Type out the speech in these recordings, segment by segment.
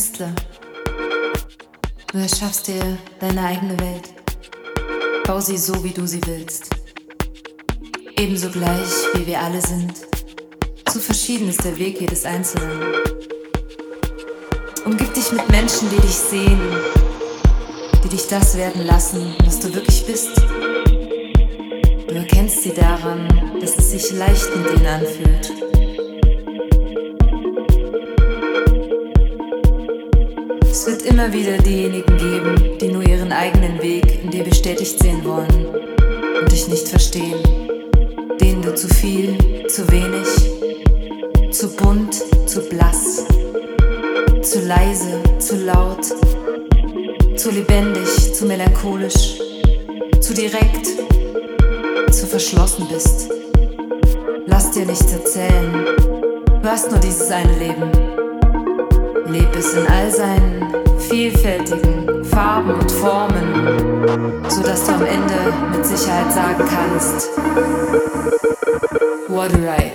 Künstler. Du erschaffst dir deine eigene Welt. Bau sie so, wie du sie willst. Ebenso gleich, wie wir alle sind. Zu verschieden ist der Weg jedes Einzelnen. Umgib dich mit Menschen, die dich sehen, die dich das werden lassen, was du wirklich bist. Du erkennst sie daran, dass es sich leicht mit ihnen anfühlt. Immer wieder diejenigen geben, die nur ihren eigenen Weg in dir bestätigt sehen wollen und dich nicht verstehen, denen du zu viel, zu wenig, zu bunt, zu blass, zu leise, zu laut, zu lebendig, zu melancholisch, zu direkt, zu verschlossen bist. Lass dir nichts erzählen, du hast nur dieses eine Leben. Leb es in all seinen vielfältigen Farben und Formen, sodass du am Ende mit Sicherheit sagen kannst, what a ride.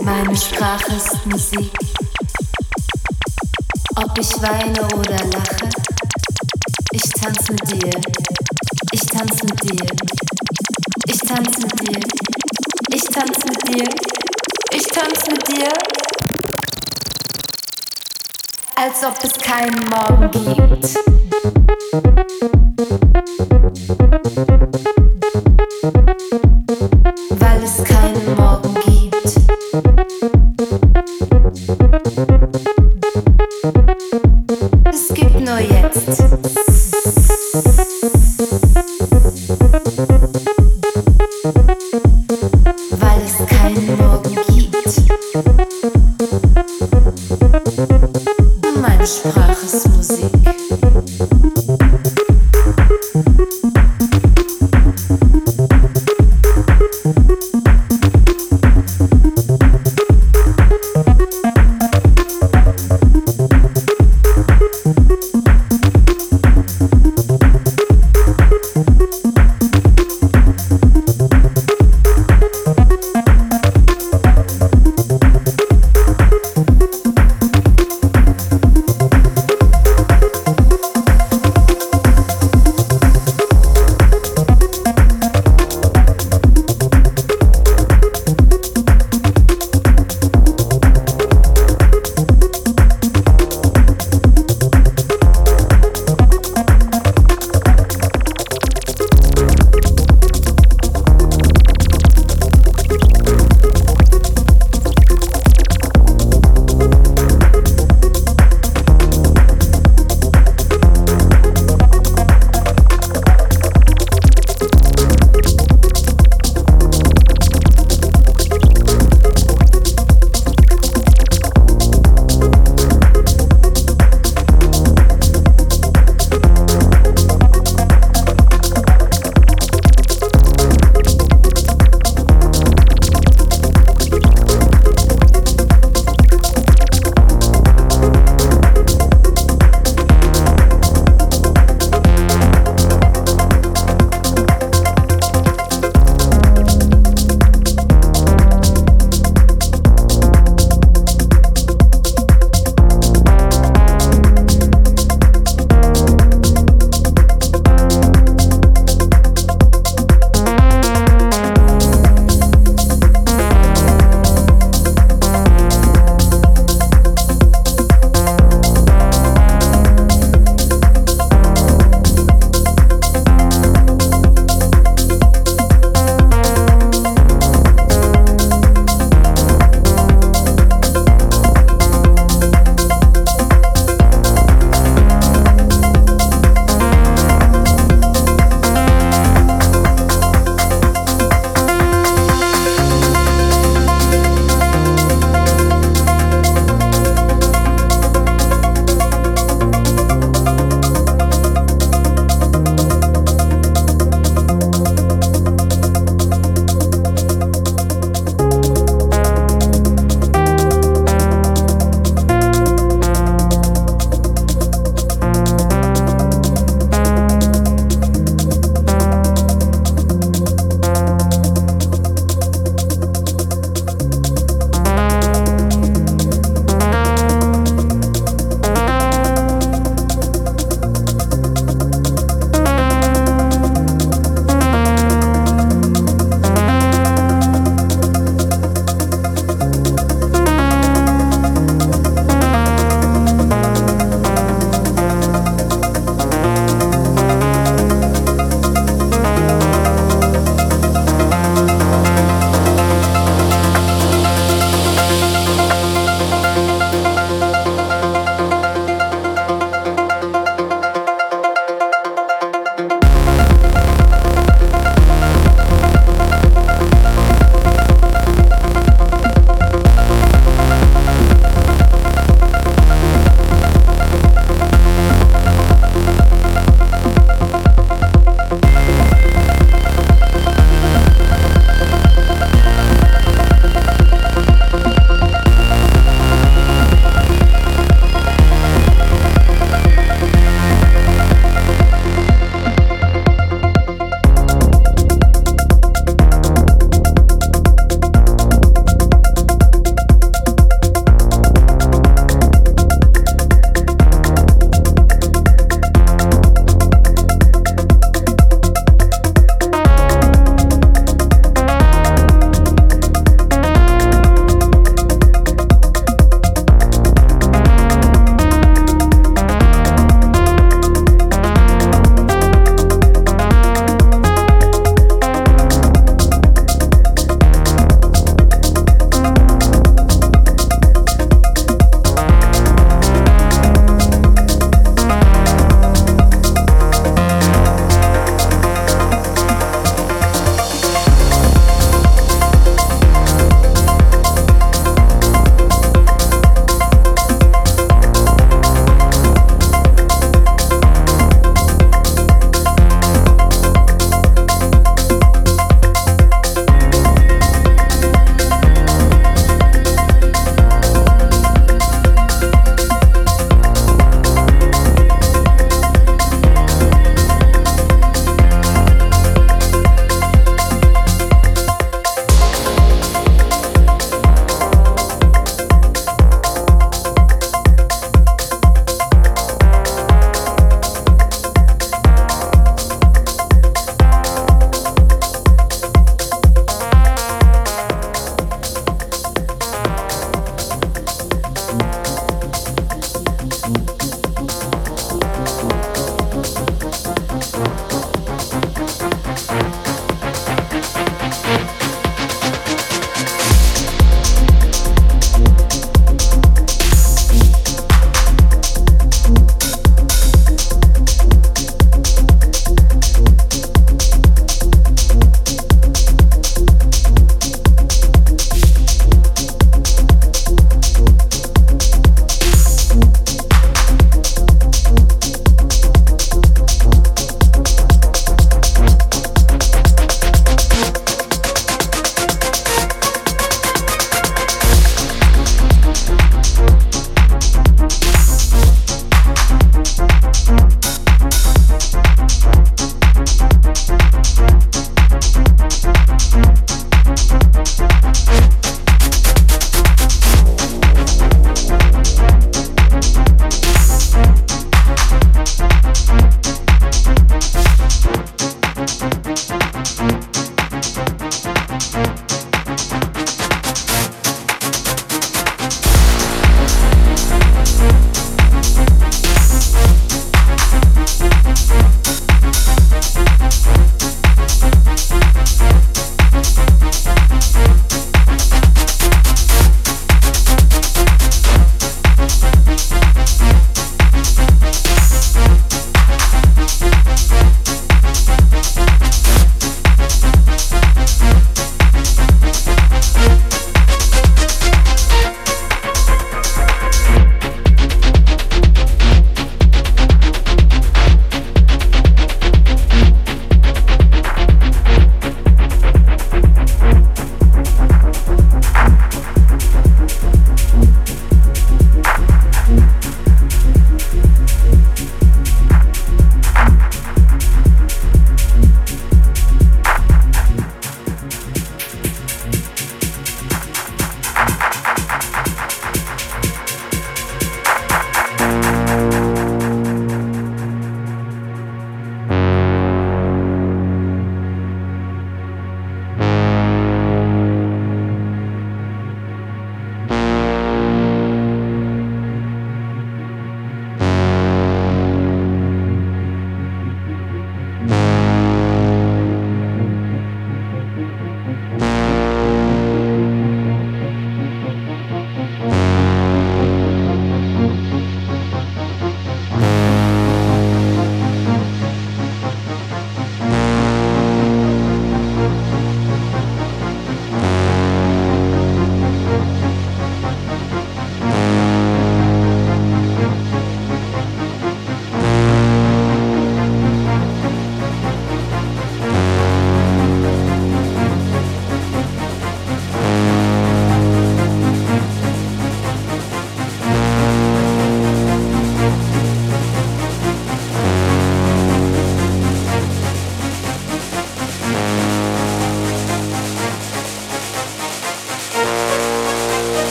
Meine Sprache ist Musik. Ob ich weine oder lache, ich tanz mit dir. Ich tanz mit dir. Ich tanz mit dir. Ich tanz mit dir. Ich tanz mit dir. Als ob es keinen Morgen gibt.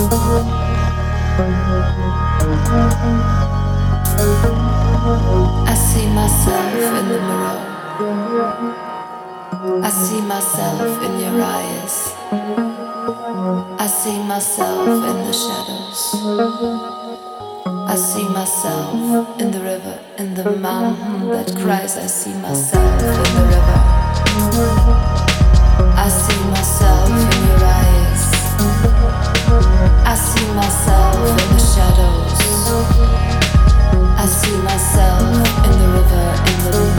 I see myself in the mirror. I see myself in your eyes. I see myself in the shadows. I see myself in the river, in the mountain that cries. I see myself in the river. I see myself myself in the river, in the